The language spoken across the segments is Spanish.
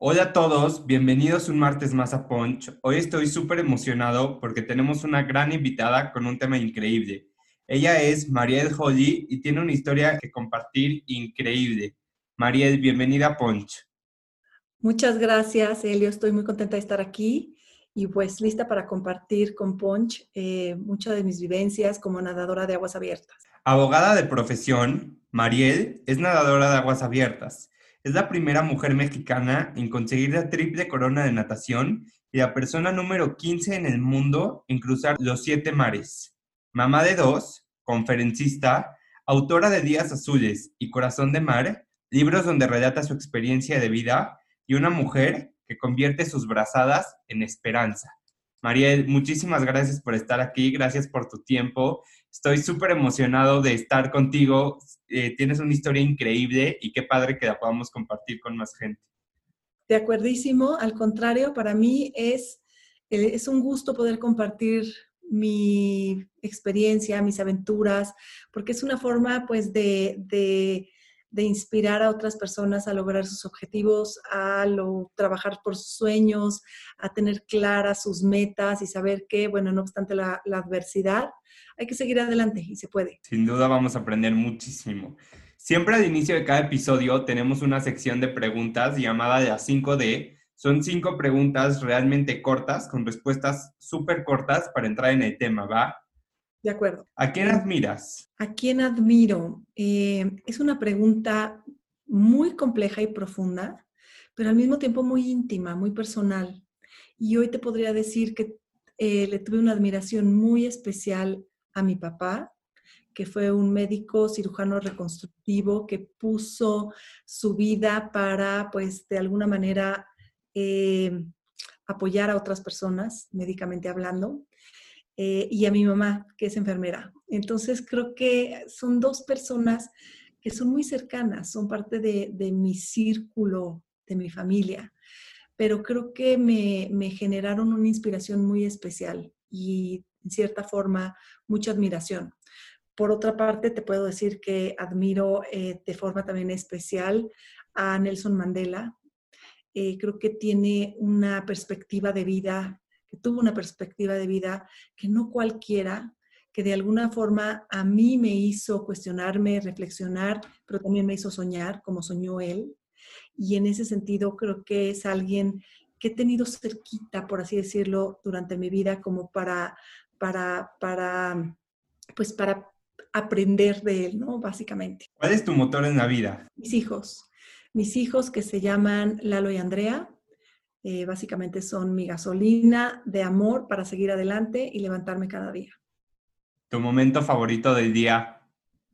Hola a todos, bienvenidos un martes más a Punch. Hoy estoy súper emocionado porque tenemos una gran invitada con un tema increíble. Ella es Mariel Holly y tiene una historia que compartir increíble. Mariel, bienvenida a Punch. Muchas gracias, Elio. Estoy muy contenta de estar aquí y pues lista para compartir con Punch eh, muchas de mis vivencias como nadadora de aguas abiertas. Abogada de profesión, Mariel es nadadora de aguas abiertas es la primera mujer mexicana en conseguir la triple corona de natación y la persona número 15 en el mundo en cruzar los siete mares. Mamá de dos, conferencista, autora de Días Azules y Corazón de Mar, libros donde relata su experiencia de vida, y una mujer que convierte sus brazadas en esperanza. Mariel, muchísimas gracias por estar aquí, gracias por tu tiempo. Estoy súper emocionado de estar contigo. Eh, tienes una historia increíble y qué padre que la podamos compartir con más gente. De acuerdísimo, al contrario, para mí es, eh, es un gusto poder compartir mi experiencia, mis aventuras, porque es una forma pues de, de de inspirar a otras personas a lograr sus objetivos, a lo, trabajar por sus sueños, a tener claras sus metas y saber que, bueno, no obstante la, adversidad, hay que seguir adelante y se puede. Sin duda vamos a aprender muchísimo. Siempre al inicio de cada episodio tenemos una sección de preguntas llamada de las 5D. Son cinco preguntas realmente cortas, con respuestas súper cortas para entrar en el tema, ¿va? De acuerdo. ¿A quién admiras? ¿A quién admiro? Eh, es una pregunta muy compleja y profunda, pero al mismo tiempo muy íntima, muy personal. Y hoy te podría decir que eh, le tuve una admiración muy especial a mi papá, que fue un médico cirujano reconstructivo que puso su vida para, pues, de alguna manera eh, apoyar a otras personas, médicamente hablando. Eh, y a mi mamá, que es enfermera. Entonces creo que son dos personas que son muy cercanas, son parte de, mi círculo, de mi familia, pero creo que me, generaron una inspiración muy especial y en cierta forma mucha admiración. Por otra parte, te puedo decir que admiro eh, de forma también especial a Nelson Mandela. Eh, creo que tiene una perspectiva de vida que tuvo una perspectiva de vida que no cualquiera, que de alguna forma a mí me hizo cuestionarme, reflexionar, pero también me hizo soñar como soñó él. Y en ese sentido creo que es alguien que he tenido cerquita, por así decirlo, durante mi vida como para, para, para, pues para aprender de él, ¿no? Básicamente. ¿Cuál es tu motor en la vida? Mis hijos. Mis hijos que se llaman Lalo y Andrea, eh, básicamente son mi gasolina de amor para seguir adelante y levantarme cada día. ¿Tu momento favorito del día?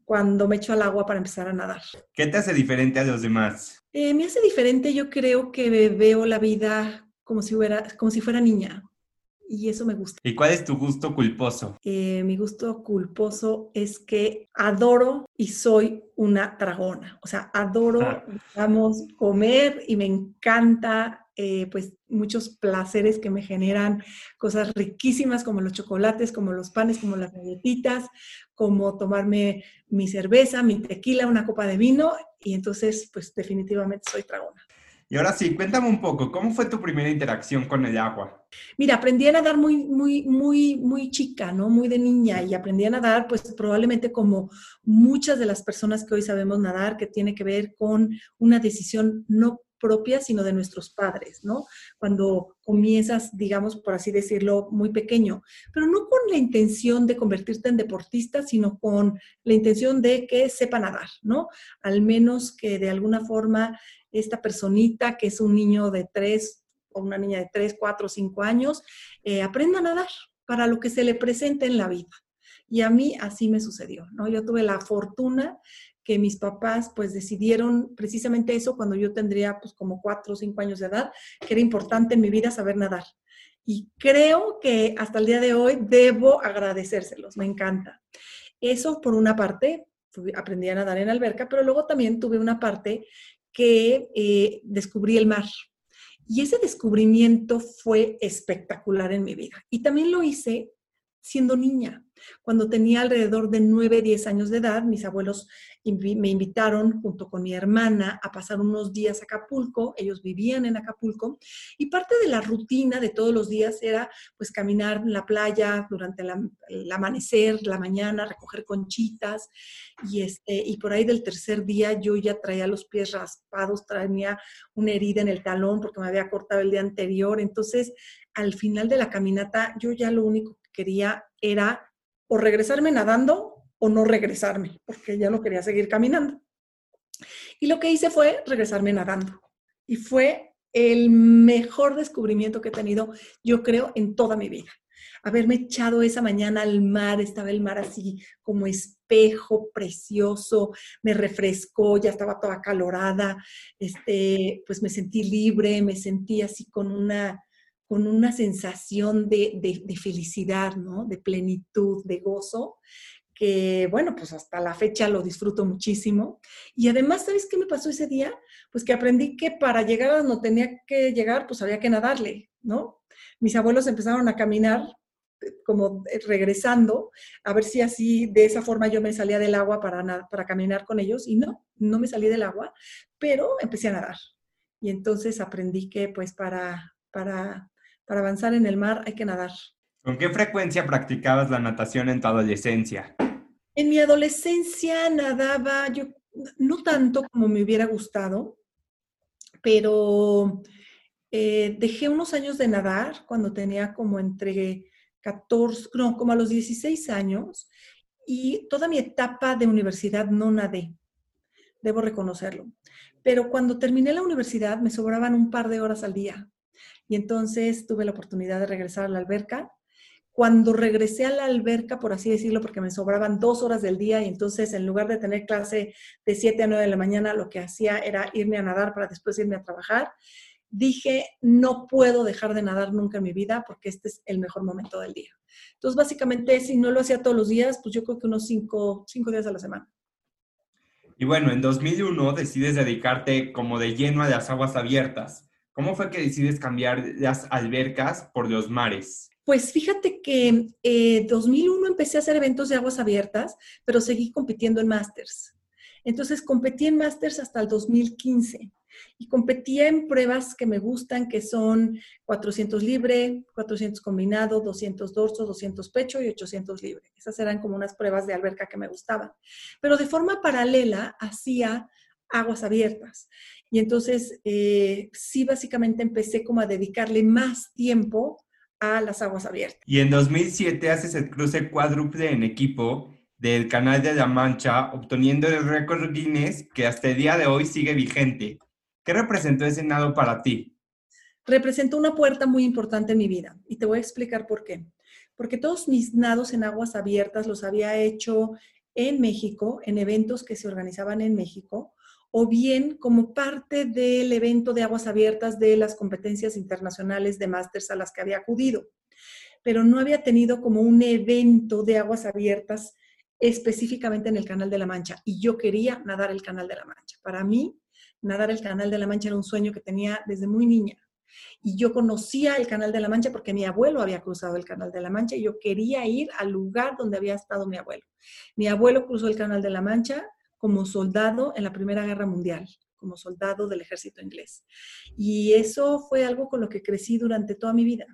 Cuando me echo al agua para empezar a nadar. ¿Qué te hace diferente a los demás? Eh, me hace diferente, yo creo que veo la vida como si, fuera, como si fuera niña. Y eso me gusta. ¿Y cuál es tu gusto culposo? Eh, mi gusto culposo es que adoro y soy una dragona. O sea, adoro, ah. digamos, comer y me encanta eh, pues muchos placeres que me generan cosas riquísimas como los chocolates, como los panes, como las galletitas, como tomarme mi cerveza, mi tequila, una copa de vino y entonces pues definitivamente soy tragona. Y ahora sí, cuéntame un poco, ¿cómo fue tu primera interacción con el agua? Mira, aprendí a nadar muy, muy, muy, muy chica, ¿no? Muy de niña y aprendí a nadar, pues probablemente como muchas de las personas que hoy sabemos nadar, que tiene que ver con una decisión no propia, sino de nuestros padres, ¿no? Cuando comienzas, digamos, por así decirlo, muy pequeño, pero no con la intención de convertirte en deportista, sino con la intención de que sepa nadar, ¿no? Al menos que de alguna forma esta personita, que es un niño de tres o una niña de tres, cuatro, cinco años, eh, aprenda a nadar para lo que se le presente en la vida. Y a mí así me sucedió, ¿no? Yo tuve la fortuna que mis papás pues decidieron precisamente eso cuando yo tendría pues como cuatro o cinco años de edad, que era importante en mi vida saber nadar. Y creo que hasta el día de hoy debo agradecérselos, me encanta. Eso por una parte, aprendí a nadar en alberca, pero luego también tuve una parte que eh, descubrí el mar. Y ese descubrimiento fue espectacular en mi vida. Y también lo hice siendo niña. Cuando tenía alrededor de 9, 10 años de edad, mis abuelos me invitaron junto con mi hermana a pasar unos días a Acapulco. Ellos vivían en Acapulco y parte de la rutina de todos los días era pues caminar en la playa durante el amanecer, la mañana, recoger conchitas y, este, y por ahí del tercer día yo ya traía los pies raspados, traía una herida en el talón porque me había cortado el día anterior. Entonces, al final de la caminata, yo ya lo único quería era o regresarme nadando o no regresarme, porque ya no quería seguir caminando. Y lo que hice fue regresarme nadando. Y fue el mejor descubrimiento que he tenido, yo creo, en toda mi vida. Haberme echado esa mañana al mar, estaba el mar así como espejo, precioso, me refrescó, ya estaba toda calorada, este, pues me sentí libre, me sentí así con una, con una sensación de, de, felicidad, ¿no? De plenitud, de gozo, que bueno, pues hasta la fecha lo disfruto muchísimo. Y además, ¿sabes qué me pasó ese día? Pues que aprendí que para llegar a donde tenía que llegar, pues había que nadarle, ¿no? Mis abuelos empezaron a caminar eh, como eh, regresando, a ver si así, de esa forma yo me salía del agua para, para caminar con ellos. Y no, no me salí del agua, pero empecé a nadar. Y entonces aprendí que pues para, para, para avanzar en el mar hay que nadar. ¿Con qué frecuencia practicabas la natación en tu adolescencia? En mi adolescencia nadaba, yo no tanto como me hubiera gustado, pero eh, dejé unos años de nadar cuando tenía como entre 14, no, como a los 16 años, y toda mi etapa de universidad no nadé, debo reconocerlo. Pero cuando terminé la universidad me sobraban un par de horas al día. Y entonces tuve la oportunidad de regresar a la alberca cuando regresé a la alberca, por así decirlo, porque me sobraban dos horas del día y entonces en lugar de tener clase de 7 a 9 de la mañana, lo que hacía era irme a nadar para después irme a trabajar, dije, no puedo dejar de nadar nunca en mi vida porque este es el mejor momento del día. Entonces, básicamente, si no lo hacía todos los días, pues yo creo que unos cinco, cinco días a la semana. Y bueno, en 2001 decides dedicarte como de lleno a las aguas abiertas. ¿Cómo fue que decides cambiar las albercas por los mares? Pues fíjate que eh, 2001 empecé a hacer eventos de aguas abiertas, pero seguí compitiendo en Masters. Entonces competí en Masters hasta el 2015 y competía en pruebas que me gustan, que son 400 libre, 400 combinado, 200 dorso, 200 pecho y 800 libre. Esas eran como unas pruebas de alberca que me gustaban. Pero de forma paralela hacía aguas abiertas. Y entonces eh, sí, básicamente empecé como a dedicarle más tiempo las aguas abiertas. Y en 2007 haces el cruce cuádruple en equipo del Canal de la Mancha, obteniendo el récord Guinness que hasta el día de hoy sigue vigente. ¿Qué representó ese nado para ti? Representó una puerta muy importante en mi vida y te voy a explicar por qué. Porque todos mis nados en aguas abiertas los había hecho en México, en eventos que se organizaban en México, o bien como parte del evento de aguas abiertas de las competencias internacionales de másters a las que había acudido. Pero no había tenido como un evento de aguas abiertas específicamente en el Canal de la Mancha. Y yo quería nadar el Canal de la Mancha. Para mí, nadar el Canal de la Mancha era un sueño que tenía desde muy niña. Y yo conocía el Canal de la Mancha porque mi abuelo había cruzado el Canal de la Mancha y yo quería ir al lugar donde había estado mi abuelo. Mi abuelo cruzó el Canal de la Mancha como soldado en la Primera Guerra Mundial, como soldado del ejército inglés. Y eso fue algo con lo que crecí durante toda mi vida.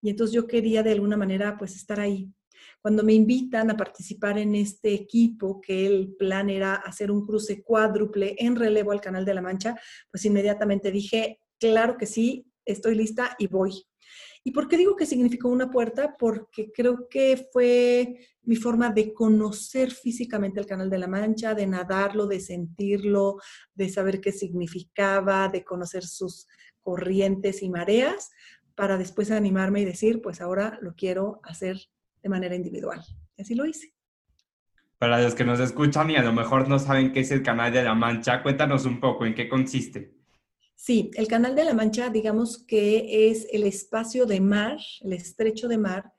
Y entonces yo quería de alguna manera pues estar ahí. Cuando me invitan a participar en este equipo, que el plan era hacer un cruce cuádruple en relevo al Canal de la Mancha, pues inmediatamente dije, claro que sí, estoy lista y voy. ¿Y por qué digo que significó una puerta? Porque creo que fue mi forma de conocer físicamente el Canal de la Mancha, de nadarlo, de sentirlo, de saber qué significaba, de conocer sus corrientes y mareas, para después animarme y decir, pues ahora lo quiero hacer de manera individual. Así lo hice. Para los que nos escuchan y a lo mejor no saben qué es el Canal de la Mancha, cuéntanos un poco en qué consiste. Sí, el Canal de la Mancha, digamos que es el espacio de mar, el estrecho de mar,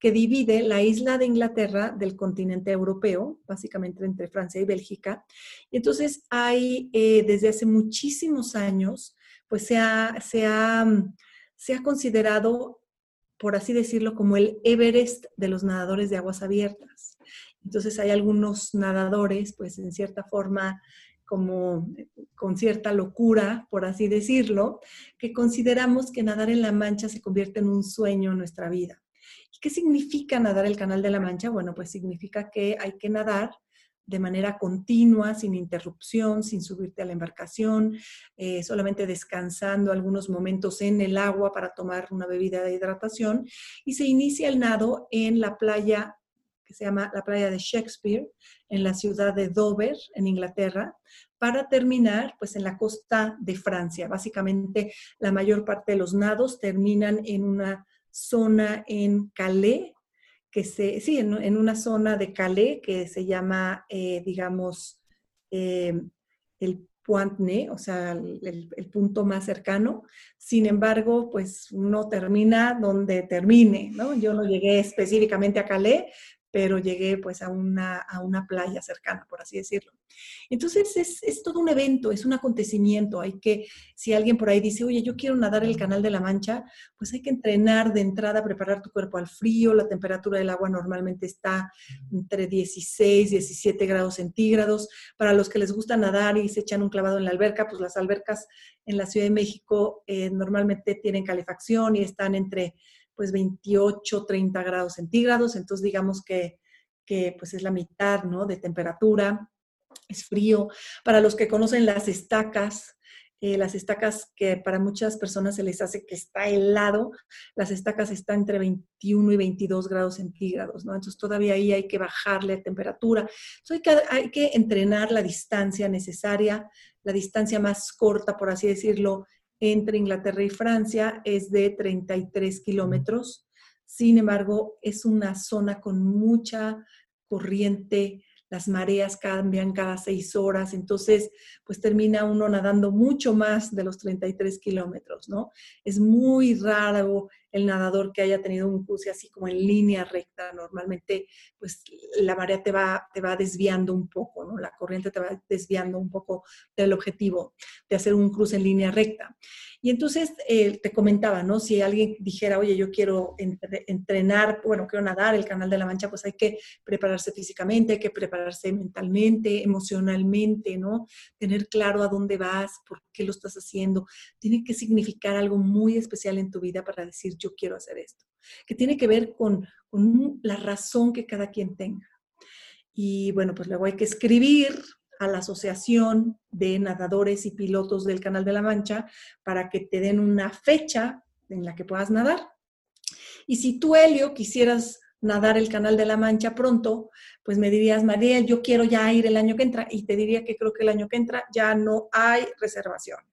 que divide la isla de Inglaterra del continente europeo, básicamente entre Francia y Bélgica. Y entonces hay, eh, desde hace muchísimos años, pues se ha, se, ha, se ha considerado, por así decirlo, como el Everest de los nadadores de aguas abiertas. Entonces hay algunos nadadores, pues en cierta forma, como con cierta locura, por así decirlo, que consideramos que nadar en la mancha se convierte en un sueño en nuestra vida. ¿Qué significa nadar el Canal de la Mancha? Bueno, pues significa que hay que nadar de manera continua, sin interrupción, sin subirte a la embarcación, eh, solamente descansando algunos momentos en el agua para tomar una bebida de hidratación. Y se inicia el nado en la playa que se llama la playa de Shakespeare, en la ciudad de Dover, en Inglaterra, para terminar pues en la costa de Francia. Básicamente la mayor parte de los nados terminan en una zona en Calais, que se, sí, en, una zona de Calais que se llama, eh, digamos, eh, el Pointe, o sea, el, el, punto más cercano. Sin embargo, pues no termina donde termine, ¿no? Yo no llegué específicamente a Calais, pero llegué pues a una, a una playa cercana, por así decirlo. Entonces es, es, todo un evento, es un acontecimiento. Hay que, si alguien por ahí dice, oye, yo quiero nadar el Canal de la Mancha, pues hay que entrenar de entrada, preparar tu cuerpo al frío. La temperatura del agua normalmente está entre 16, 17 grados centígrados. Para los que les gusta nadar y se echan un clavado en la alberca, pues las albercas en la Ciudad de México eh, normalmente tienen calefacción y están entre pues 28, 30 grados centígrados, entonces digamos que, que pues es la mitad, ¿no? De temperatura, es frío. Para los que conocen las estacas, eh, las estacas que para muchas personas se les hace que está helado, las estacas están entre 21 y 22 grados centígrados, ¿no? Entonces todavía ahí hay que bajarle la temperatura. Entonces hay que, hay que entrenar la distancia necesaria, la distancia más corta, por así decirlo, entre Inglaterra y Francia es de 33 kilómetros. Sin embargo, es una zona con mucha corriente, las mareas cambian cada seis horas, entonces pues termina uno nadando mucho más de los 33 kilómetros, ¿no? Es muy raro el nadador que haya tenido un cruce así como en línea recta. Normalmente pues la marea te va, te va desviando un poco, ¿no? La corriente te va desviando un poco del objetivo de hacer un cruce en línea recta. Y entonces eh, te comentaba, ¿no? Si alguien dijera, oye, yo quiero entrenar, bueno, quiero nadar el Canal de la Mancha, pues hay que prepararse físicamente, hay que prepararse mentalmente, emocionalmente, ¿no? Tener claro a dónde vas, por qué lo estás haciendo. Tiene que significar algo muy especial en tu vida para decir, yo quiero hacer esto. Que tiene que ver con, con la razón que cada quien tenga. Y bueno, pues luego hay que escribir a la Asociación de Nadadores y Pilotos del Canal de la Mancha para que te den una fecha en la que puedas nadar. Y si tú, Helio, quisieras nadar el Canal de la Mancha pronto, pues me dirías, Mariel, yo quiero ya ir el año que entra y te diría que creo que el año que entra ya no hay reservaciones.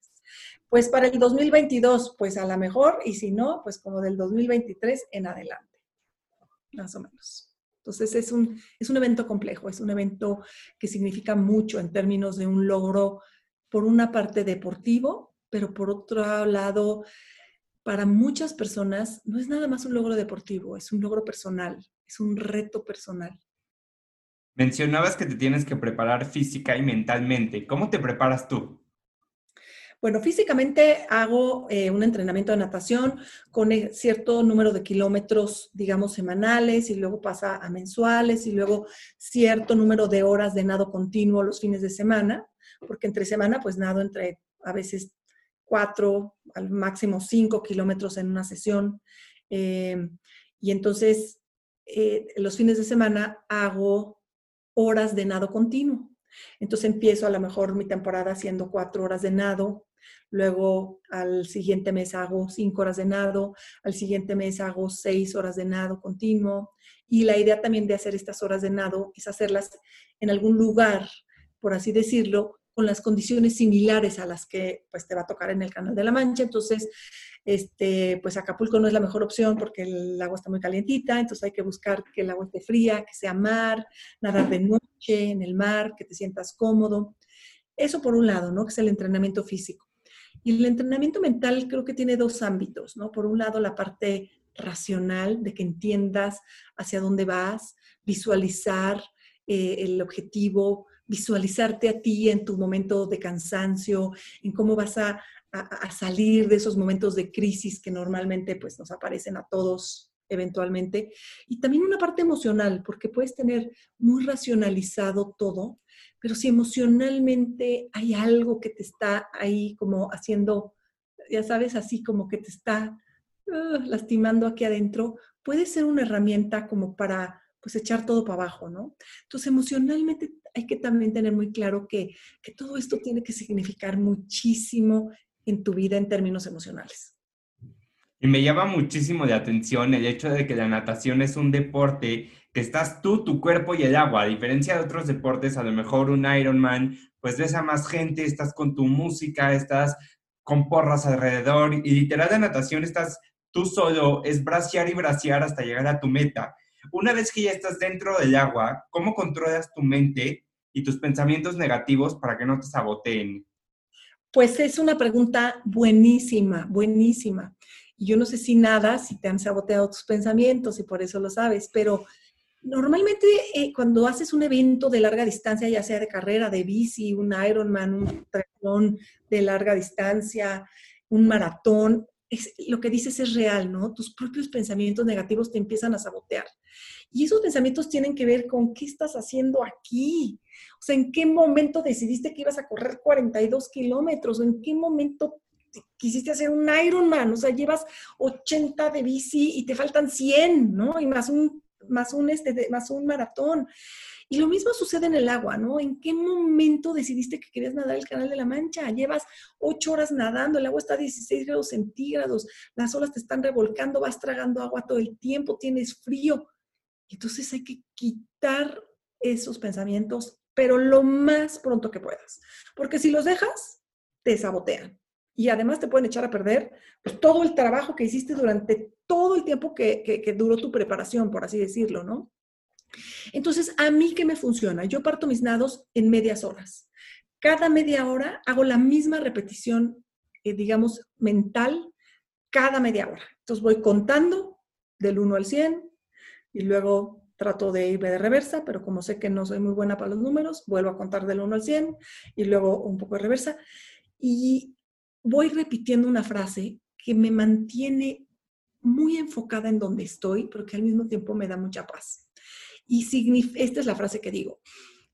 Pues para el 2022, pues a lo mejor, y si no, pues como del 2023 en adelante, más o menos. Entonces es un, es un evento complejo, es un evento que significa mucho en términos de un logro, por una parte deportivo, pero por otro lado, para muchas personas no es nada más un logro deportivo, es un logro personal, es un reto personal. Mencionabas que te tienes que preparar física y mentalmente. ¿Cómo te preparas tú? Bueno, físicamente hago eh, un entrenamiento de natación con e, cierto número de kilómetros, digamos, semanales y luego pasa a mensuales y luego cierto número de horas de nado continuo los fines de semana, porque entre semana pues nado entre a veces cuatro, al máximo cinco kilómetros en una sesión. Em, y entonces eh, los fines de semana hago horas de nado continuo. Entonces empiezo a lo mejor mi temporada haciendo cuatro horas de nado, luego al siguiente mes hago cinco horas de nado, al siguiente mes hago seis horas de nado continuo. Y la idea también de hacer estas horas de nado es hacerlas en algún lugar, por así decirlo, con las condiciones similares a las que pues te va a tocar en el Canal de la Mancha. Entonces, este, pues Acapulco no es la mejor opción porque el agua está muy calientita, entonces hay que buscar que el agua esté fría, que sea mar, nadar de noche en el mar, que te sientas cómodo. Eso por un lado, ¿no? Que es el entrenamiento físico. Y el entrenamiento mental creo que tiene dos ámbitos, ¿no? Por un lado, la parte racional, de que entiendas hacia dónde vas, visualizar eh, el objetivo, visualizarte a ti en tu momento de cansancio, en cómo vas a, salir de esos momentos de crisis que normalmente pues, nos aparecen a todos eventualmente. Y también una parte emocional, porque puedes tener muy racionalizado todo, pero si emocionalmente hay algo que te está ahí como haciendo, ya sabes, así como que te está uh, lastimando aquí adentro, puede ser una herramienta como para pues echar todo para abajo, ¿no? Entonces emocionalmente hay que también tener muy claro que, que todo esto tiene que significar muchísimo en tu vida en términos emocionales. Y me llama muchísimo de atención el hecho de que la natación es un deporte que estás tú, tu cuerpo y el agua. A diferencia de otros deportes, a lo mejor un Ironman, pues ves a más gente, estás con tu música, estás con porras alrededor y literal de natación estás tú solo, es bracear y bracear hasta llegar a tu meta. Una vez que ya estás dentro del agua, ¿cómo controlas tu mente y tus pensamientos negativos para que no te saboteen? Pues es una pregunta buenísima, buenísima. Yo no sé si nada, si te han saboteado tus pensamientos y por eso lo sabes, pero normalmente eh, cuando haces un evento de larga distancia, ya sea de carrera, de bici, un Ironman, un triatlón de larga distancia, un maratón, lo que dices es real, ¿no? Tus propios pensamientos negativos te empiezan a sabotear. Y esos pensamientos tienen que ver con qué estás haciendo aquí. O sea, ¿en qué momento decidiste que ibas a correr 42 kilómetros? ¿O en qué momento quisiste hacer un Ironman? O sea, llevas 80 de bici y te faltan 100, ¿no? Y más un, más un, este, más un maratón. Y lo mismo sucede en el agua, ¿no? ¿En qué momento decidiste que querías nadar el Canal de la Mancha? Llevas ocho horas nadando, el agua está a 16 grados centígrados, las olas te están revolcando, vas tragando agua todo el tiempo, tienes frío. Entonces hay que quitar esos pensamientos, pero lo más pronto que puedas. Porque si los dejas, te sabotean. Y además te pueden echar a perder pues, todo el trabajo que hiciste durante todo el tiempo que, duró tu preparación, por así decirlo, ¿no? Entonces, ¿a mí qué me funciona? Yo parto mis nados en medias horas. Cada media hora hago la misma repetición, eh, digamos, mental, cada media hora. Entonces voy contando del 1 al 100 y luego trato de irme de reversa, pero como sé que no soy muy buena para los números, vuelvo a contar del 1 al 100 y luego un poco de reversa. Y voy repitiendo una frase que me mantiene muy enfocada en donde estoy, pero que al mismo tiempo me da mucha paz. Y esta es la frase que digo,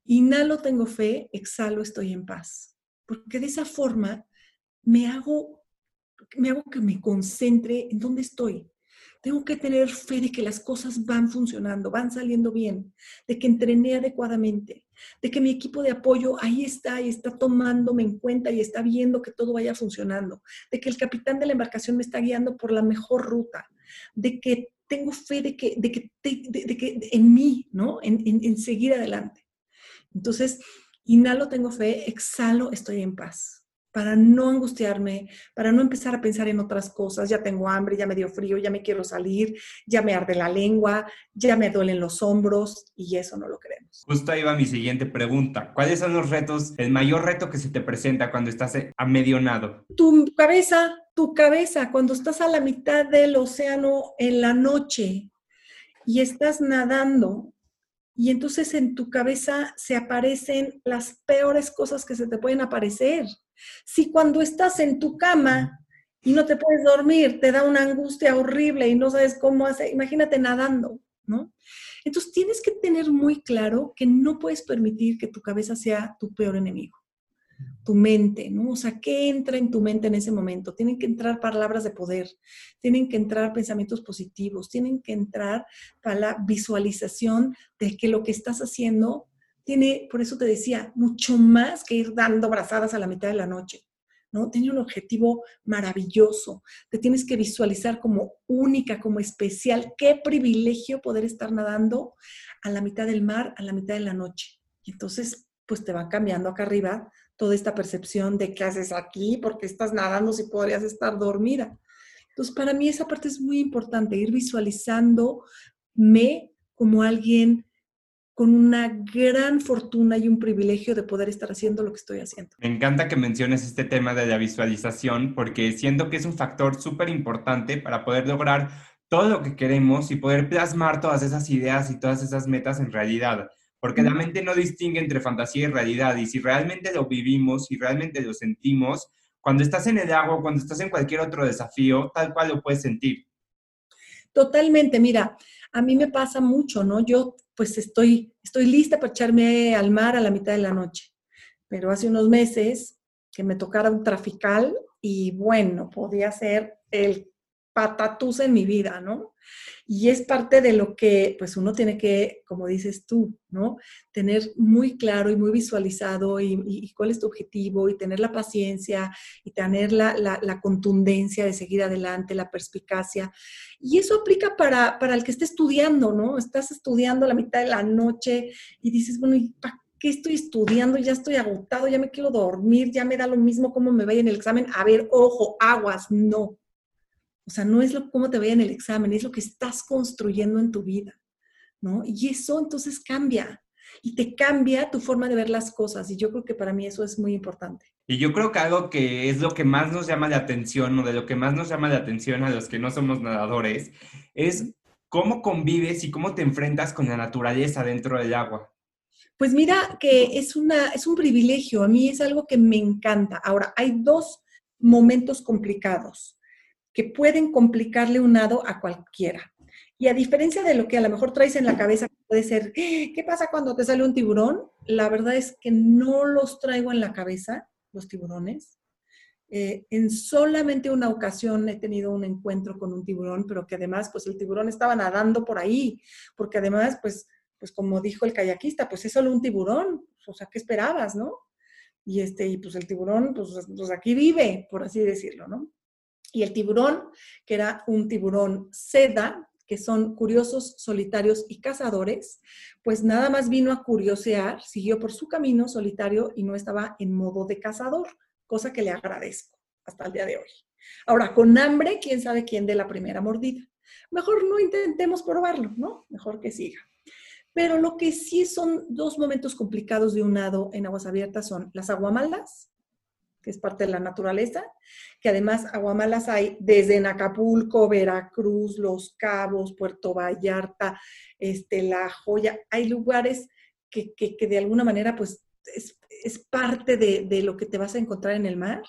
inhalo tengo fe, exhalo estoy en paz. Porque de esa forma me hago, me hago que me concentre en dónde estoy. Tengo que tener fe de que las cosas van funcionando, van saliendo bien, de que entrené adecuadamente, de que mi equipo de apoyo ahí está y está tomándome en cuenta y está viendo que todo vaya funcionando, de que el capitán de la embarcación me está guiando por la mejor ruta, de que tengo fe de que, de que, en mí, ¿no? En, en, seguir adelante. Entonces, inhalo, tengo fe, exhalo, estoy en paz. Para no angustiarme, para no empezar a pensar en otras cosas, ya tengo hambre, ya me dio frío, ya me quiero salir, ya me arde la lengua, ya me duelen los hombros y eso no lo queremos. Justo ahí va mi siguiente pregunta. ¿Cuáles son los retos, el mayor reto que se te presenta cuando estás a medio nado? Tu cabeza, tu cabeza, cuando estás a la mitad del océano en la noche y estás nadando, y entonces en tu cabeza se aparecen las peores cosas que se te pueden aparecer. Si cuando estás en tu cama y no te puedes dormir, te da una angustia horrible y no sabes cómo hacer, imagínate nadando, ¿no? Entonces tienes que tener muy claro que no puedes permitir que tu cabeza sea tu peor enemigo tu mente, ¿no? O sea, ¿qué entra en tu mente en ese momento? Tienen que entrar palabras de poder, tienen que entrar pensamientos positivos, tienen que entrar para la visualización de que lo que estás haciendo tiene, por eso te decía, mucho más que ir dando brazadas a la mitad de la noche. ¿no? Tiene un objetivo maravilloso. Te tienes que visualizar como única, como especial. Qué privilegio poder estar nadando a la mitad del mar, a la mitad de la noche. Y entonces, pues te va cambiando acá arriba toda esta percepción de qué haces aquí, porque estás nadando si podrías estar dormida. Entonces, para mí esa parte es muy importante, ir visualizándome como alguien con una gran fortuna y un privilegio de poder estar haciendo lo que estoy haciendo. Me encanta que menciones este tema de la visualización porque siento que es un factor súper importante para poder lograr todo lo que queremos y poder plasmar todas esas ideas y todas esas metas en realidad. Porque la mente no distingue entre fantasía y realidad y si realmente lo vivimos y realmente lo sentimos, cuando estás en el agua, cuando estás en cualquier otro desafío, tal cual lo puedes sentir. Totalmente, mira, a mí me pasa mucho, ¿no? Yo pues estoy, estoy lista para echarme al mar a la mitad de la noche, pero hace unos meses que me tocara un trafical y bueno, podía ser el patatús en mi vida, ¿no? Y es parte de lo que, pues uno tiene que, como dices tú, ¿no? Tener muy claro y muy visualizado y, cuál es tu objetivo y tener la paciencia y tener la, la, contundencia de seguir adelante, la perspicacia. Y eso aplica para, para el que esté estudiando, ¿no? Estás estudiando a la mitad de la noche y dices, bueno, ¿y para qué estoy estudiando? Ya estoy agotado, ya me quiero dormir, ya me da lo mismo cómo me vaya en el examen. A ver, ojo, aguas, no o sea, no es lo, cómo te vaya en el examen, es lo que estás construyendo en tu vida, ¿no? Y eso entonces cambia y te cambia tu forma de ver las cosas. Y yo creo que para mí eso es muy importante. Y yo creo que algo que es lo que más nos llama la atención o de lo que más nos llama la atención a los que no somos nadadores es cómo convives y cómo te enfrentas con la naturaleza dentro del agua. Pues mira que es, una, es un privilegio, a mí es algo que me encanta. Ahora, hay dos momentos complicados que pueden complicarle un nado a cualquiera. Y a diferencia de lo que a lo mejor traes en la cabeza, puede ser, eh, ¿qué pasa cuando te sale un tiburón? La verdad es que no los traigo en la cabeza, los tiburones. Eh, en solamente una ocasión he tenido un encuentro con un tiburón, pero que además, pues el tiburón estaba nadando por ahí, porque además, pues, pues como dijo el kayakista, pues es solo un tiburón, o sea, ¿qué esperabas, no? Y este, y pues el tiburón, pues, pues aquí vive, por así decirlo, ¿no? Y el tiburón, que era un tiburón seda, que son curiosos, solitarios y cazadores, pues nada más vino a curiosear, siguió por su camino solitario y no estaba en modo de cazador, cosa que le agradezco hasta el día de hoy. Ahora, con hambre, quién sabe quién de la primera mordida. Mejor no intentemos probarlo, ¿no? Mejor que siga. Pero lo que sí son dos momentos complicados de un nado en aguas abiertas son las aguamalas que es parte de la naturaleza, que además aguamalas hay desde en Acapulco, Veracruz, Los Cabos, Puerto Vallarta, este, La Joya, hay lugares que, de alguna manera pues es, parte de, de, lo que te vas a encontrar en el mar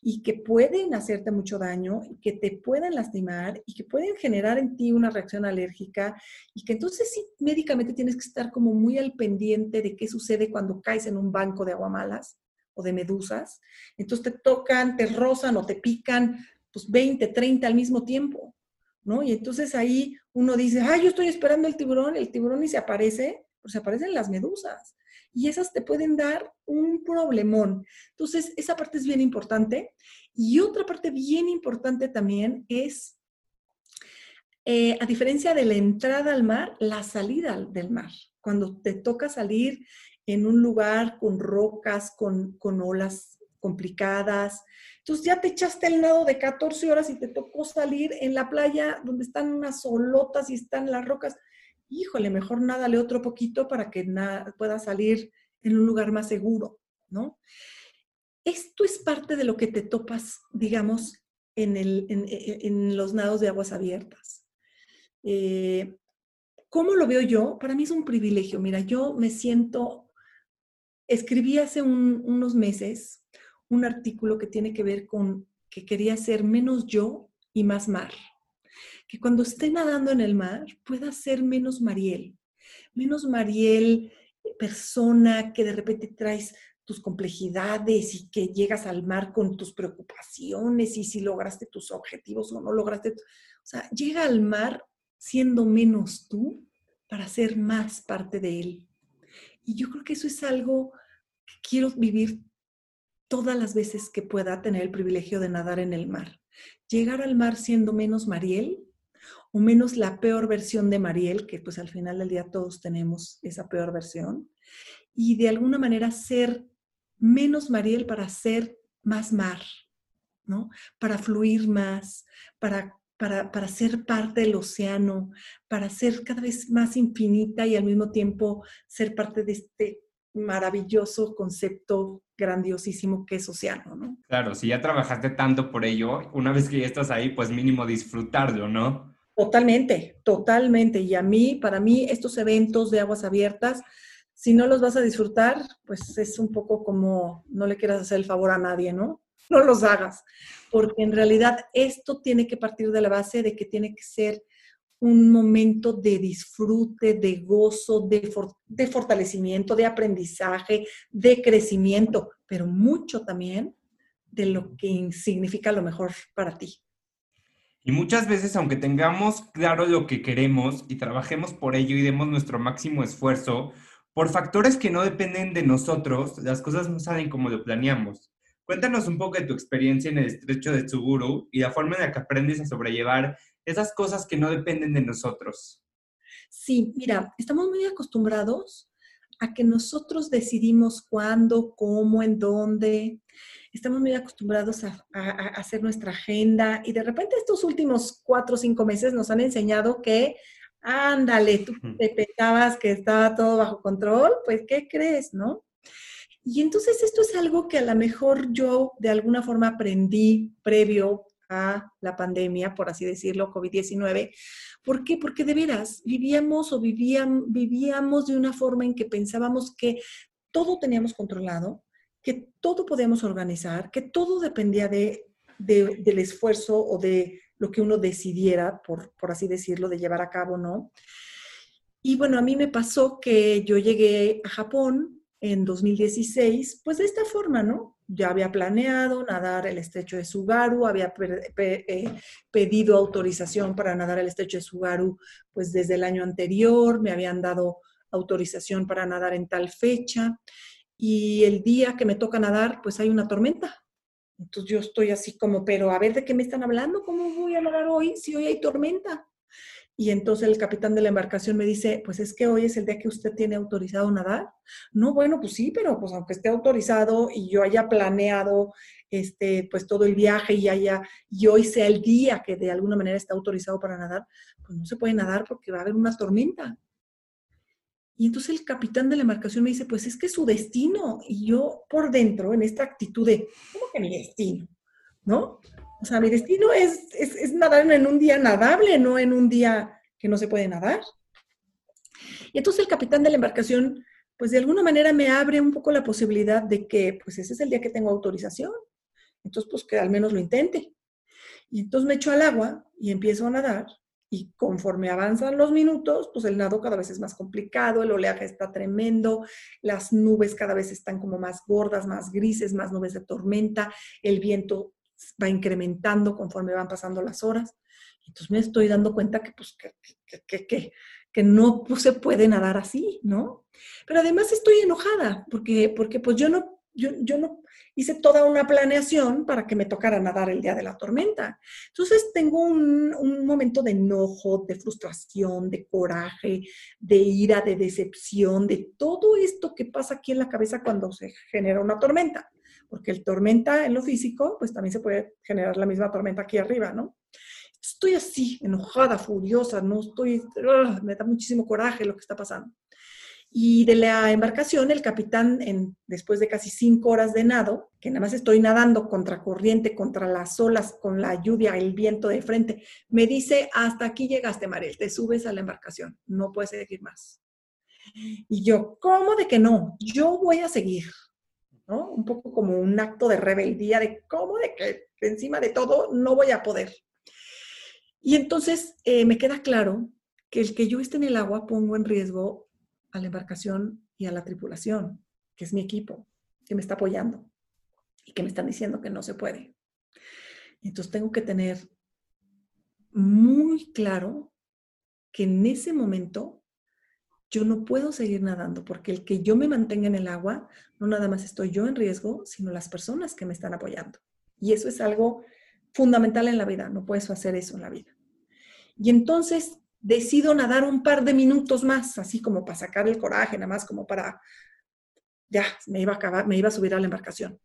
y que pueden hacerte mucho daño, que te pueden lastimar y que pueden generar en ti una reacción alérgica y que entonces sí médicamente tienes que estar como muy al pendiente de qué sucede cuando caes en un banco de aguamalas o de medusas, entonces te tocan, te rozan o te pican, pues 20, 30 al mismo tiempo, ¿no? Y entonces ahí uno dice, ay, yo estoy esperando el tiburón, el tiburón y se aparece, pues se aparecen las medusas. Y esas te pueden dar un problemón. Entonces, esa parte es bien importante. Y otra parte bien importante también es, eh, a diferencia de la entrada al mar, la salida del mar. Cuando te toca salir en un lugar con rocas, con, con olas complicadas. Entonces ya te echaste el nado de 14 horas y te tocó salir en la playa donde están unas olotas y están las rocas. Híjole, mejor nádale otro poquito para que pueda salir en un lugar más seguro, ¿no? Esto es parte de lo que te topas, digamos, en, el, en, en los nados de aguas abiertas. Eh, ¿Cómo lo veo yo? Para mí es un privilegio. Mira, yo me siento escribí hace unos meses un artículo que tiene que ver con que quería ser menos yo y más mar. Que cuando esté nadando en el mar pueda ser menos Mariel, menos Mariel eh, persona que de repente traes tus complejidades y que llegas al mar con tus preocupaciones y si lograste tus objetivos o no lograste. O sea, llega al mar siendo menos tú para ser más parte de él. Y yo creo que eso es algo que quiero vivir todas las veces que pueda tener el privilegio de nadar en el mar. Llegar al mar siendo menos Mariel o menos la peor versión de Mariel, que pues al final del día todos tenemos esa peor versión, y de alguna manera ser menos Mariel para ser más mar, ¿no? Para fluir más, para, para, para ser parte del océano, para ser cada vez más infinita y al mismo tiempo ser parte de este maravilloso concepto grandiosísimo que es océano, ¿no? Claro, si ya trabajaste tanto por ello, una vez que ya estás ahí, pues mínimo disfrutarlo, ¿no? Totalmente, totalmente. Y a mí, para mí, estos eventos de aguas abiertas, si no los vas a disfrutar, pues es un poco como no le quieras hacer el favor a nadie, ¿no? No los hagas, porque en realidad esto tiene que partir de la base de que tiene que ser un momento de disfrute, de gozo, de, fortalecimiento, de aprendizaje, de crecimiento, pero mucho también de lo que significa lo mejor para ti. Y muchas veces, aunque tengamos claro lo que queremos y trabajemos por ello y demos nuestro máximo esfuerzo, por factores que no dependen de nosotros, las cosas no salen como lo planeamos. Cuéntanos un poco de tu experiencia en el estrecho de Tsuguru y la forma en la que aprendes a sobrellevar esas cosas que no dependen de nosotros. Sí, mira, estamos muy acostumbrados a que nosotros decidimos cuándo, cómo, en dónde. Estamos muy acostumbrados a, hacer nuestra agenda y de repente estos últimos cuatro o cinco meses nos han enseñado que, ándale, tú te pensabas que estaba todo bajo control, pues ¿qué crees, no? Y entonces esto es algo que a lo mejor yo de alguna forma aprendí previo a la pandemia, por así decirlo, COVID-19. ¿Por qué? Porque de veras vivíamos o vivían, vivíamos de una forma en que pensábamos que todo teníamos controlado, que todo podíamos organizar, que todo dependía de, del esfuerzo o de lo que uno decidiera, por, por así decirlo, de llevar a cabo, ¿no? Y bueno, a mí me pasó que yo llegué a Japón en 2016, pues de esta forma, ¿no? ya había planeado nadar el estrecho de Sugaru, había eh, pedido autorización para nadar el estrecho de Sugaru pues desde el año anterior, me habían dado autorización para nadar en tal fecha y el día que me toca nadar pues hay una tormenta. Entonces yo estoy así como, pero a ver de qué me están hablando, ¿cómo voy a nadar hoy si hoy hay tormenta? Y entonces el capitán de la embarcación me dice, pues es que hoy es el día que usted tiene autorizado nadar. No, bueno, pues sí, pero pues aunque esté autorizado y yo haya planeado este, pues todo el viaje y haya, y hoy sea el día que de alguna manera está autorizado para nadar, pues no se puede nadar porque va a haber una tormenta. Y entonces el capitán de la embarcación me dice, pues es que es su destino. Y yo por dentro, en esta actitud de, ¿cómo que mi destino? ¿No? O sea, mi destino es, es, nadar en un día nadable, no en un día que no se puede nadar. Y entonces el capitán de la embarcación, pues de alguna manera me abre un poco la posibilidad de que, pues ese es el día que tengo autorización. Entonces, pues que al menos lo intente. Y entonces me echo al agua y empiezo a nadar. Y conforme avanzan los minutos, pues el nado cada vez es más complicado, el oleaje está tremendo, las nubes cada vez están como más gordas, más grises, más nubes de tormenta, el viento va incrementando conforme van pasando las horas. Entonces me estoy dando cuenta que, pues, que, que, que, no se puede nadar así, ¿no? Pero además estoy enojada porque, porque pues yo no, yo, yo no hice toda una planeación para que me tocara nadar el día de la tormenta. Entonces tengo un, un, momento de enojo, de frustración, de coraje, de ira, de decepción, de todo esto que pasa aquí en la cabeza cuando se genera una tormenta porque el tormenta en lo físico, pues también se puede generar la misma tormenta aquí arriba, ¿no? Estoy así, enojada, furiosa, no estoy, me da muchísimo coraje lo que está pasando. Y de la embarcación, el capitán, en, después de casi cinco horas de nado, que nada más estoy nadando contra corriente, contra las olas, con la lluvia, el viento de frente, me dice, hasta aquí llegaste, Marel, te subes a la embarcación, no puedes seguir más. Y yo, ¿cómo de que no? Yo voy a seguir. Un poco como un acto de rebeldía de cómo de que encima de todo no voy a poder. Y entonces eh, me queda claro que el que yo esté en el agua pongo en riesgo a la embarcación y a la tripulación, que es mi equipo, que me está apoyando y que me están diciendo que no se puede. Entonces tengo que tener muy claro que en ese momento yo no puedo seguir nadando porque el que yo me mantenga en el agua, no nada más estoy yo en riesgo, sino las personas que me están apoyando. Y eso es algo fundamental en la vida, no puedes hacer eso en la vida. Y entonces decido nadar un par de minutos más, así como para sacar el coraje, nada más como para, ya me iba a acabar, me iba a subir a la embarcación.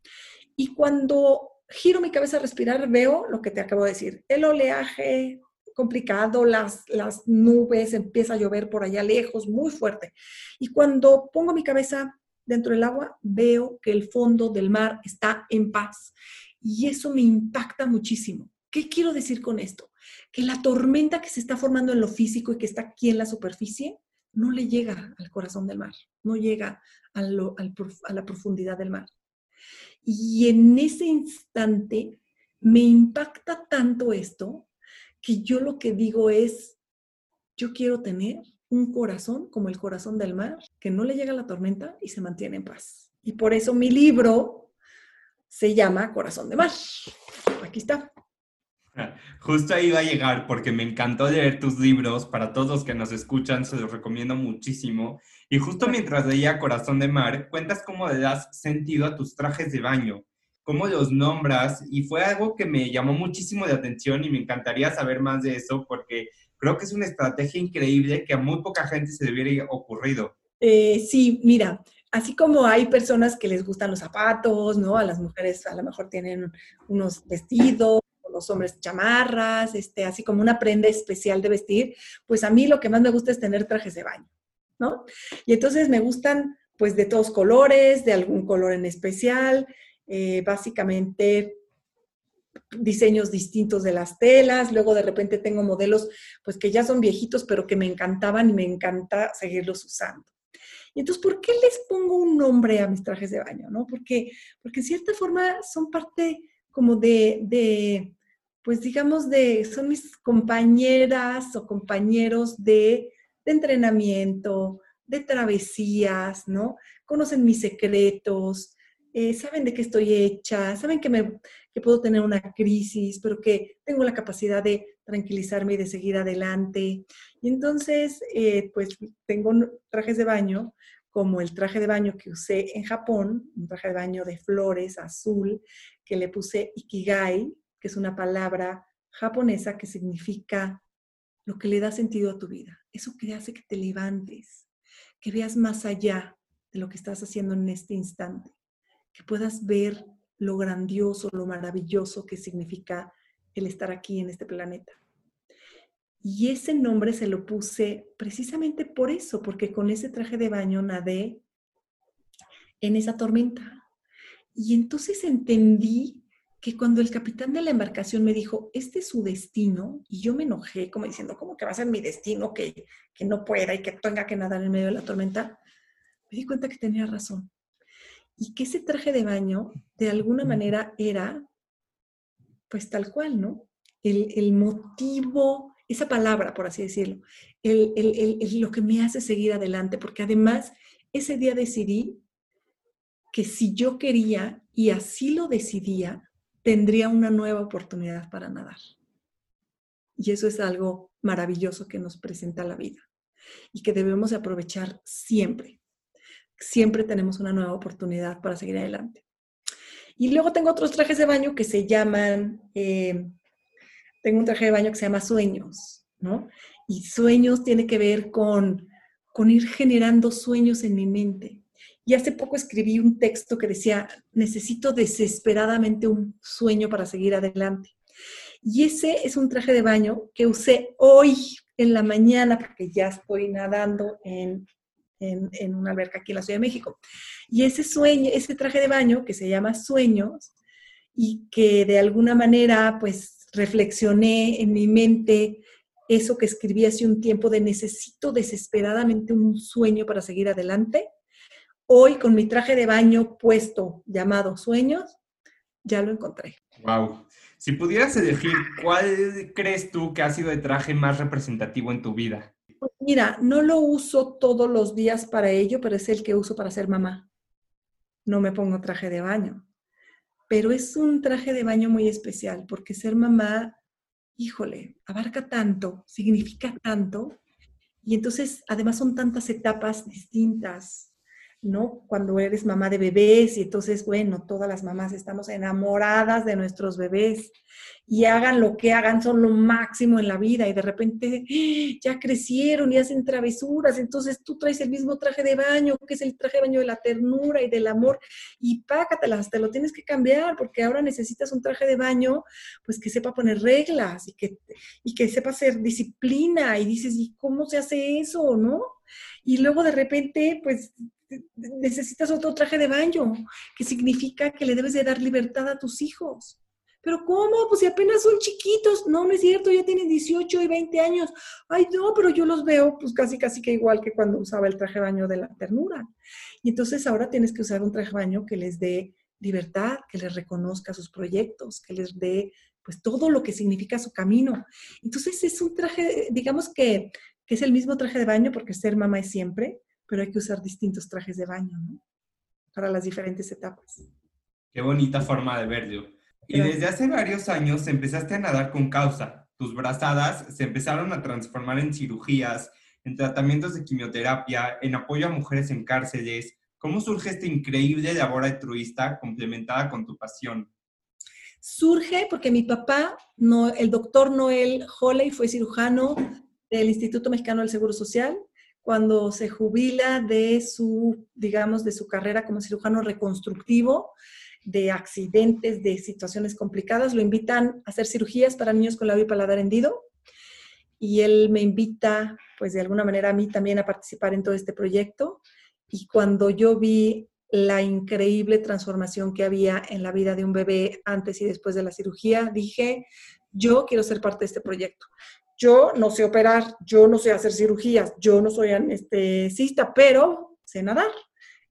Y cuando giro mi cabeza a respirar, veo lo que te acabo de decir, el oleaje complicado, las, las nubes, empieza a llover por allá lejos, muy fuerte. Y cuando pongo mi cabeza dentro del agua, veo que el fondo del mar está en paz. Y eso me impacta muchísimo. ¿Qué quiero decir con esto? Que la tormenta que se está formando en lo físico y que está aquí en la superficie no le llega al corazón del mar, no llega a, a la profundidad del mar. Y en ese instante me impacta tanto esto que yo lo que digo es, yo quiero tener un corazón como el corazón del mar, que no le llega la tormenta y se mantiene en paz. Y por eso mi libro se llama Corazón de Mar. Aquí está. Justo ahí va a llegar porque me encantó leer tus libros. Para todos los que nos escuchan, se los recomiendo muchísimo. Y justo mientras leía Corazón de Mar, cuentas cómo le das sentido a tus trajes de baño, cómo los nombras. Y fue algo que me llamó muchísimo de atención y me encantaría saber más de eso porque creo que es una estrategia increíble que a muy poca gente se le hubiera ocurrido. Eh, sí, mira, así como hay personas que les gustan los zapatos, ¿no? A las mujeres a lo mejor tienen unos vestidos, los hombres chamarras, este, así como una prenda especial de vestir, pues a mí lo que más me gusta es tener trajes de baño, ¿no? Y entonces me gustan pues de todos colores, de algún color en especial, eh, básicamente diseños distintos de las telas, luego de repente tengo modelos pues que ya son viejitos pero que me encantaban y me encanta seguirlos usando. Y entonces, ¿por qué les pongo un nombre a mis trajes de baño? ¿no? Porque, porque en cierta forma son parte como de, de, pues digamos, de, son mis compañeras o compañeros de, de entrenamiento, de travesías, ¿no? Conocen mis secretos, eh, saben de qué estoy hecha, saben que, me, que puedo tener una crisis, pero que tengo la capacidad de tranquilizarme y de seguir adelante. Y entonces, eh, pues tengo trajes de baño, como el traje de baño que usé en Japón, un traje de baño de flores azul, que le puse Ikigai, que es una palabra japonesa que significa lo que le da sentido a tu vida, eso que hace que te levantes, que veas más allá de lo que estás haciendo en este instante, que puedas ver lo grandioso, lo maravilloso que significa el estar aquí en este planeta. Y ese nombre se lo puse precisamente por eso, porque con ese traje de baño nadé en esa tormenta. Y entonces entendí que cuando el capitán de la embarcación me dijo, este es su destino, y yo me enojé como diciendo, ¿cómo que va a ser mi destino que, que no pueda y que tenga que nadar en medio de la tormenta? Me di cuenta que tenía razón. Y que ese traje de baño, de alguna manera, era, pues tal cual, ¿no? El, el motivo esa palabra, por así decirlo, el, lo que me hace seguir adelante, porque además ese día decidí que si yo quería y así lo decidía, tendría una nueva oportunidad para nadar. Y eso es algo maravilloso que nos presenta la vida y que debemos aprovechar siempre. Siempre tenemos una nueva oportunidad para seguir adelante. Y luego tengo otros trajes de baño que se llaman eh, tengo un traje de baño que se llama Sueños, ¿no? Y sueños tiene que ver con, con ir generando sueños en mi mente. Y hace poco escribí un texto que decía, necesito desesperadamente un sueño para seguir adelante. Y ese es un traje de baño que usé hoy en la mañana, porque ya estoy nadando en, en, en, una alberca aquí en la Ciudad de México. Y ese sueño, ese traje de baño que se llama Sueños y que de alguna manera pues reflexioné en mi mente eso que escribí hace un tiempo de necesito desesperadamente un sueño para seguir adelante. Hoy con mi traje de baño puesto llamado Sueños, ya lo encontré. Wow. Si pudieras elegir, ¿cuál crees tú que ha sido el traje más representativo en tu vida? Pues mira, no lo uso todos los días para ello, pero es el que uso para ser mamá. No me pongo traje de baño pero es un traje de baño muy especial porque ser mamá, híjole, abarca tanto, significa tanto, y entonces además son tantas etapas distintas. ¿No? Cuando eres mamá de bebés y entonces, bueno, todas las mamás estamos enamoradas de nuestros bebés y hagan lo que hagan, son lo máximo en la vida y de repente ¡ah! ya crecieron y hacen travesuras, entonces tú traes el mismo traje de baño, que es el traje de baño de la ternura y del amor, y pácatelas, te lo tienes que cambiar porque ahora necesitas un traje de baño, pues que sepa poner reglas y que, y que sepa hacer disciplina y dices, ¿y cómo se hace eso, no? Y luego de repente, pues necesitas otro traje de baño, que significa que le debes de dar libertad a tus hijos. Pero ¿cómo? Pues si apenas son chiquitos. No, no es cierto, ya tienen 18 y 20 años. Ay, no, pero yo los veo pues casi, casi que igual que cuando usaba el traje de baño de la ternura. Y entonces ahora tienes que usar un traje de baño que les dé libertad, que les reconozca sus proyectos, que les dé pues todo lo que significa su camino. Entonces es un traje, digamos que, que es el mismo traje de baño porque ser mamá es siempre, pero hay que usar distintos trajes de baño, ¿no? Para las diferentes etapas. Qué bonita forma de verlo. Y desde hace varios años empezaste a nadar con causa. Tus brazadas se empezaron a transformar en cirugías, en tratamientos de quimioterapia, en apoyo a mujeres en cárceles. ¿Cómo surge esta increíble labor altruista complementada con tu pasión? Surge porque mi papá, no, el doctor Noel Holley, fue cirujano del Instituto Mexicano del Seguro Social cuando se jubila de su, digamos, de su carrera como cirujano reconstructivo, de accidentes, de situaciones complicadas, lo invitan a hacer cirugías para niños con labio y paladar hendido. Y él me invita, pues de alguna manera a mí también a participar en todo este proyecto. Y cuando yo vi la increíble transformación que había en la vida de un bebé antes y después de la cirugía, dije, yo quiero ser parte de este proyecto yo no sé operar, yo no sé hacer cirugías, yo no soy anestesista, pero sé nadar.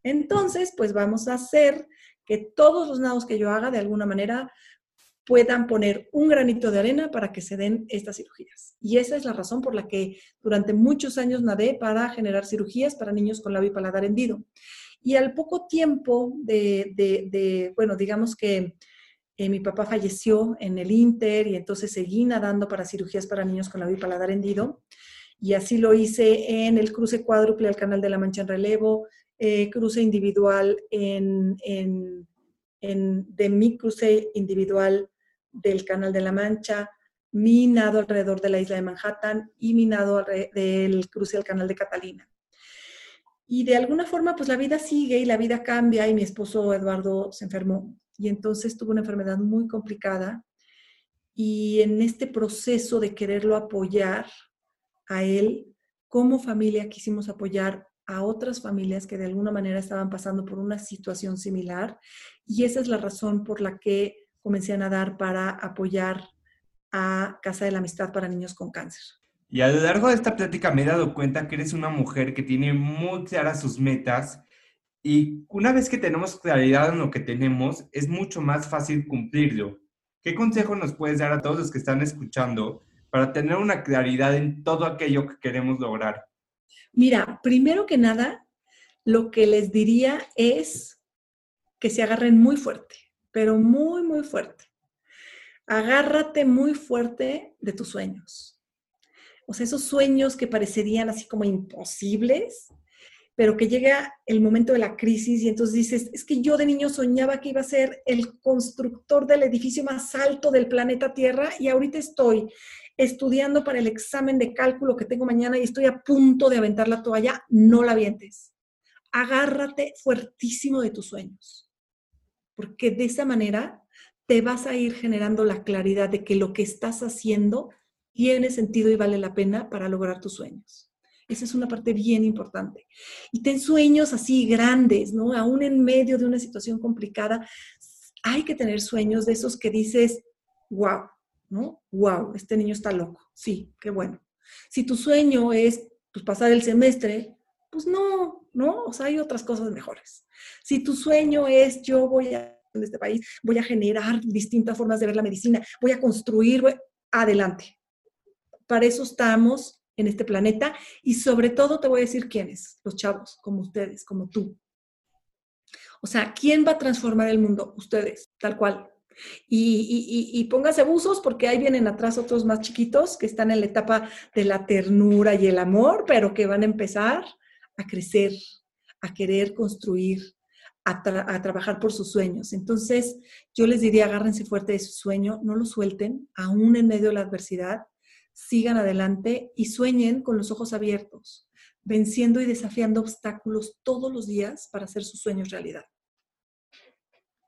Entonces, pues vamos a hacer que todos los nados que yo haga de alguna manera puedan poner un granito de arena para que se den estas cirugías. Y esa es la razón por la que durante muchos años nadé para generar cirugías para niños con labio y paladar hendido. Y al poco tiempo de, de bueno, digamos que eh, mi papá falleció en el Inter y entonces seguí nadando para cirugías para niños con la paladar hendido. Y así lo hice en el cruce cuádruple al Canal de la Mancha en relevo, eh, cruce individual en, en, de mi cruce individual del Canal de la Mancha, mi nado alrededor de la isla de Manhattan y mi nado del cruce al Canal de Catalina. Y de alguna forma, pues la vida sigue y la vida cambia y mi esposo Eduardo se enfermó y entonces tuvo una enfermedad muy complicada y en este proceso de quererlo apoyar a él, como familia quisimos apoyar a otras familias que de alguna manera estaban pasando por una situación similar y esa es la razón por la que comencé a nadar para apoyar a Casa de la Amistad para Niños con Cáncer. Y a lo largo de esta plática me he dado cuenta que eres una mujer que tiene muy claras sus metas y una vez que tenemos claridad en lo que tenemos, es mucho más fácil cumplirlo. ¿Qué consejo nos puedes dar a todos los que están escuchando para tener una claridad en todo aquello que queremos lograr? Mira, primero que nada, lo que les diría es que se agarren muy fuerte, pero muy, muy fuerte. Agárrate muy fuerte de tus sueños. O sea, esos sueños que parecerían así como imposibles, pero que llega el momento de la crisis y entonces dices, es que yo de niño soñaba que iba a ser el constructor del edificio más alto del planeta Tierra y ahorita estoy estudiando para el examen de cálculo que tengo mañana y estoy a punto de aventar la toalla, no la avientes. Agárrate fuertísimo de tus sueños, porque de esa manera te vas a ir generando la claridad de que lo que estás haciendo tiene sentido y vale la pena para lograr tus sueños. Esa es una parte bien importante. Y ten sueños así grandes, ¿no? Aún en medio de una situación complicada, hay que tener sueños de esos que dices, wow, ¿no? Wow, este niño está loco. Sí, qué bueno. Si tu sueño es pues, pasar el semestre, pues no, ¿no? O sea, hay otras cosas mejores. Si tu sueño es yo voy a este país, voy a generar distintas formas de ver la medicina, voy a construir, adelante. Para eso estamos en este planeta y sobre todo te voy a decir quiénes, los chavos, como ustedes, como tú. O sea, ¿quién va a transformar el mundo? Ustedes, tal cual. Y, y, póngase buzos porque ahí vienen atrás otros más chiquitos que están en la etapa de la ternura y el amor, pero que van a empezar a crecer, a querer construir, a, trabajar por sus sueños. Entonces, yo les diría, agárrense fuerte de su sueño, no lo suelten, aún en medio de la adversidad, sigan adelante y sueñen con los ojos abiertos, venciendo y desafiando obstáculos todos los días para hacer sus sueños realidad.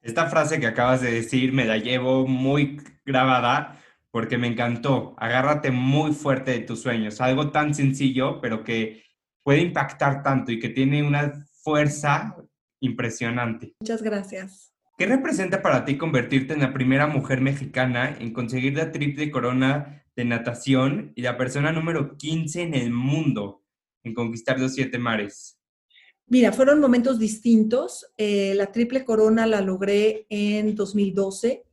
Esta frase que acabas de decir me la llevo muy grabada porque me encantó. Agárrate muy fuerte de tus sueños. Algo tan sencillo, pero que puede impactar tanto y que tiene una fuerza impresionante. Muchas gracias. ¿Qué representa para ti convertirte en la primera mujer mexicana en conseguir la triple corona de natación y la persona número 15 en el mundo en conquistar los siete mares? Mira, fueron momentos distintos. Eh, la triple corona la logré en 2012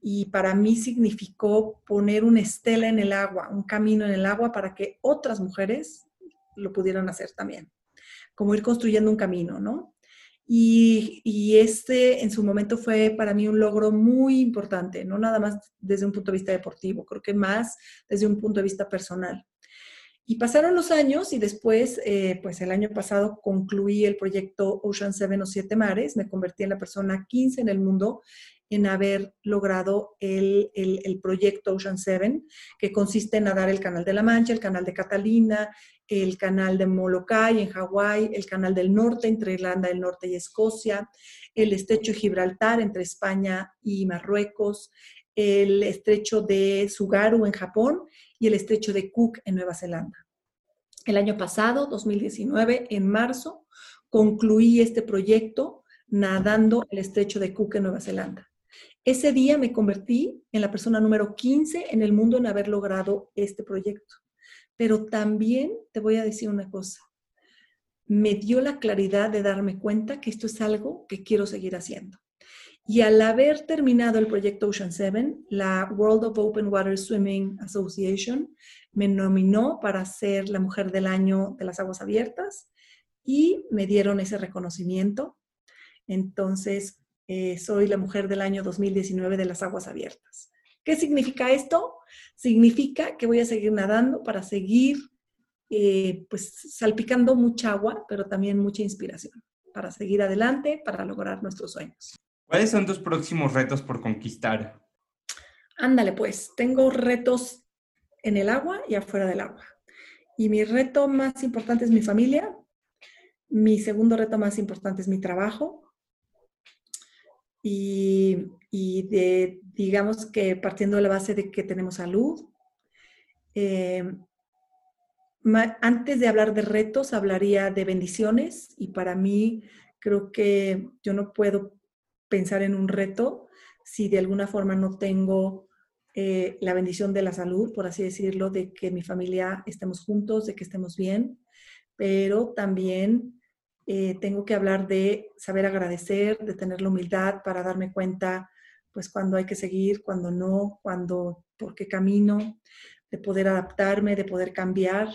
y para mí significó poner una estela en el agua, un camino en el agua para que otras mujeres lo pudieran hacer también, como ir construyendo un camino, ¿no? Y, este en su momento fue para mí un logro muy importante, no nada más desde un punto de vista deportivo, creo que más desde un punto de vista personal. Y pasaron los años y después, eh, pues el año pasado concluí el proyecto Ocean Seven o Siete Mares, me convertí en la persona 15 en el mundo en haber logrado el, el, proyecto Ocean Seven, que consiste en nadar el Canal de la Mancha, el Canal de Catalina, el Canal de Molokai en Hawái, el Canal del Norte entre Irlanda del Norte y Escocia, el Estrecho de Gibraltar entre España y Marruecos, el Estrecho de Sugaru en Japón y el Estrecho de Cook en Nueva Zelanda. El año pasado, 2019, en marzo, concluí este proyecto nadando el Estrecho de Cook en Nueva Zelanda. Ese día me convertí en la persona número 15 en el mundo en haber logrado este proyecto. Pero también te voy a decir una cosa. Me dio la claridad de darme cuenta que esto es algo que quiero seguir haciendo. Y al haber terminado el proyecto Ocean 7, la World of Open Water Swimming Association me nominó para ser la mujer del año de las aguas abiertas y me dieron ese reconocimiento. Entonces, eh, soy la mujer del año 2019 de las aguas abiertas. ¿Qué significa esto? Significa que voy a seguir nadando para seguir eh, pues salpicando mucha agua, pero también mucha inspiración para seguir adelante, para lograr nuestros sueños. ¿Cuáles son tus próximos retos por conquistar? Ándale, pues, tengo retos en el agua y afuera del agua. Y mi reto más importante es mi familia. Mi segundo reto más importante es mi trabajo y, de, digamos que partiendo de la base de que tenemos salud. Eh, antes de hablar de retos, hablaría de bendiciones y para mí creo que yo no puedo pensar en un reto si de alguna forma no tengo eh, la bendición de la salud, por así decirlo, de que mi familia estemos juntos, de que estemos bien, pero también eh, tengo que hablar de saber agradecer, de tener la humildad para darme cuenta, pues cuando hay que seguir, cuando no, cuando, por qué camino, de poder adaptarme, de poder cambiar.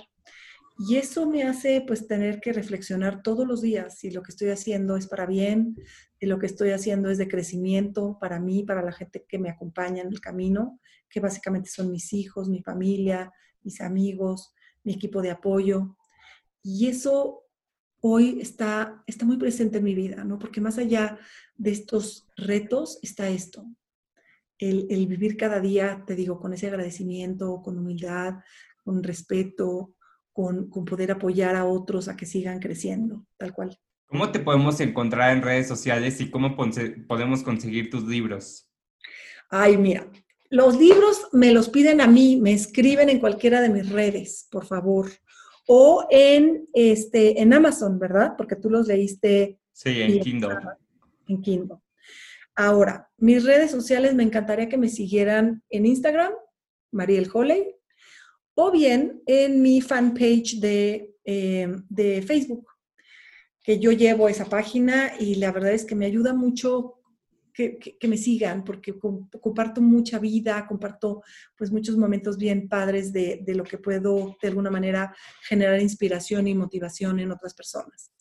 Y eso me hace pues tener que reflexionar todos los días si lo que estoy haciendo es para bien, si lo que estoy haciendo es de crecimiento para mí, para la gente que me acompaña en el camino, que básicamente son mis hijos, mi familia, mis amigos, mi equipo de apoyo. Y eso hoy está, está muy presente en mi vida, ¿no? Porque más allá de estos retos está esto, el, vivir cada día, te digo, con ese agradecimiento, con humildad, con respeto, con, con, poder apoyar a otros a que sigan creciendo, tal cual. ¿Cómo te podemos encontrar en redes sociales y cómo podemos conseguir tus libros? Ay, mira, los libros me los piden a mí, me escriben en cualquiera de mis redes, por favor o en, este, en Amazon, ¿verdad? Porque tú los leíste. Sí, en Kindle. En Kindle. Ahora, mis redes sociales me encantaría que me siguieran en Instagram, Mariel Holley, o bien en mi fanpage de, em, de Facebook, que yo llevo esa página y la verdad es que me ayuda mucho que, me sigan, porque comparto mucha vida, comparto pues muchos momentos bien padres de, lo que puedo de alguna manera generar inspiración y motivación en otras personas.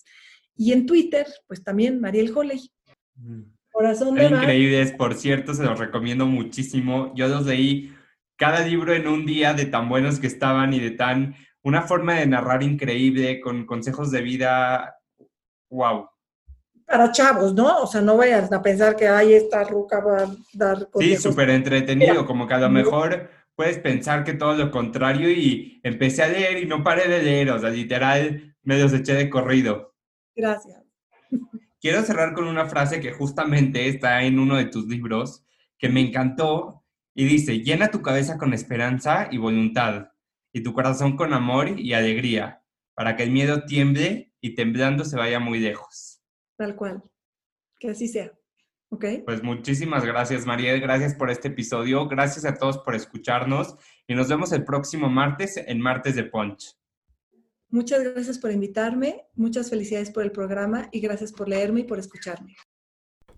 Y en Twitter, pues también Mariel Holley. Mm. Corazón de Increíbles, por cierto, se los recomiendo muchísimo. Yo los leí cada libro en un día de tan buenos que estaban y de tan una forma de narrar increíble, con consejos de vida Wow. Para chavos, ¿no? O sea, no vayas a pensar que ahí esta ruca va a dar Sí, súper entretenido, como que a lo mejor puedes pensar que todo lo contrario y empecé a leer y no paré de leer, o sea, literal, me los eché de corrido. Gracias. Quiero cerrar con una frase que justamente está en uno de tus libros, que me encantó, y dice, llena tu cabeza con esperanza y voluntad, y tu corazón con amor y alegría, para que el miedo tiemble y temblando se vaya muy lejos. Tal cual. Que así sea. ¿Ok? Pues muchísimas gracias, Mariel. Gracias por este episodio. Gracias a todos por escucharnos y nos vemos el próximo martes en Martes de Punch. Muchas gracias por invitarme, muchas felicidades por el programa y gracias por leerme y por escucharme.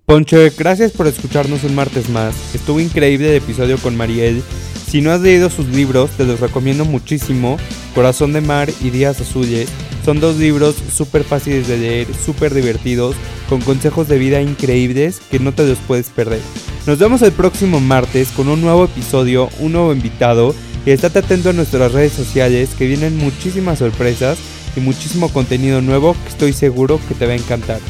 Ponche, gracias por escucharnos un martes más. Estuvo increíble el episodio con Mariel. Si no has leído sus libros, te los recomiendo muchísimo. Corazón de Mar y Días Azules. Son dos libros súper fáciles de leer, súper divertidos, con consejos de vida increíbles que no te los puedes perder. Nos vemos el próximo martes con un nuevo episodio, un nuevo invitado y estate atento a nuestras redes sociales que vienen muchísimas sorpresas y muchísimo contenido nuevo que estoy seguro que te va a encantar.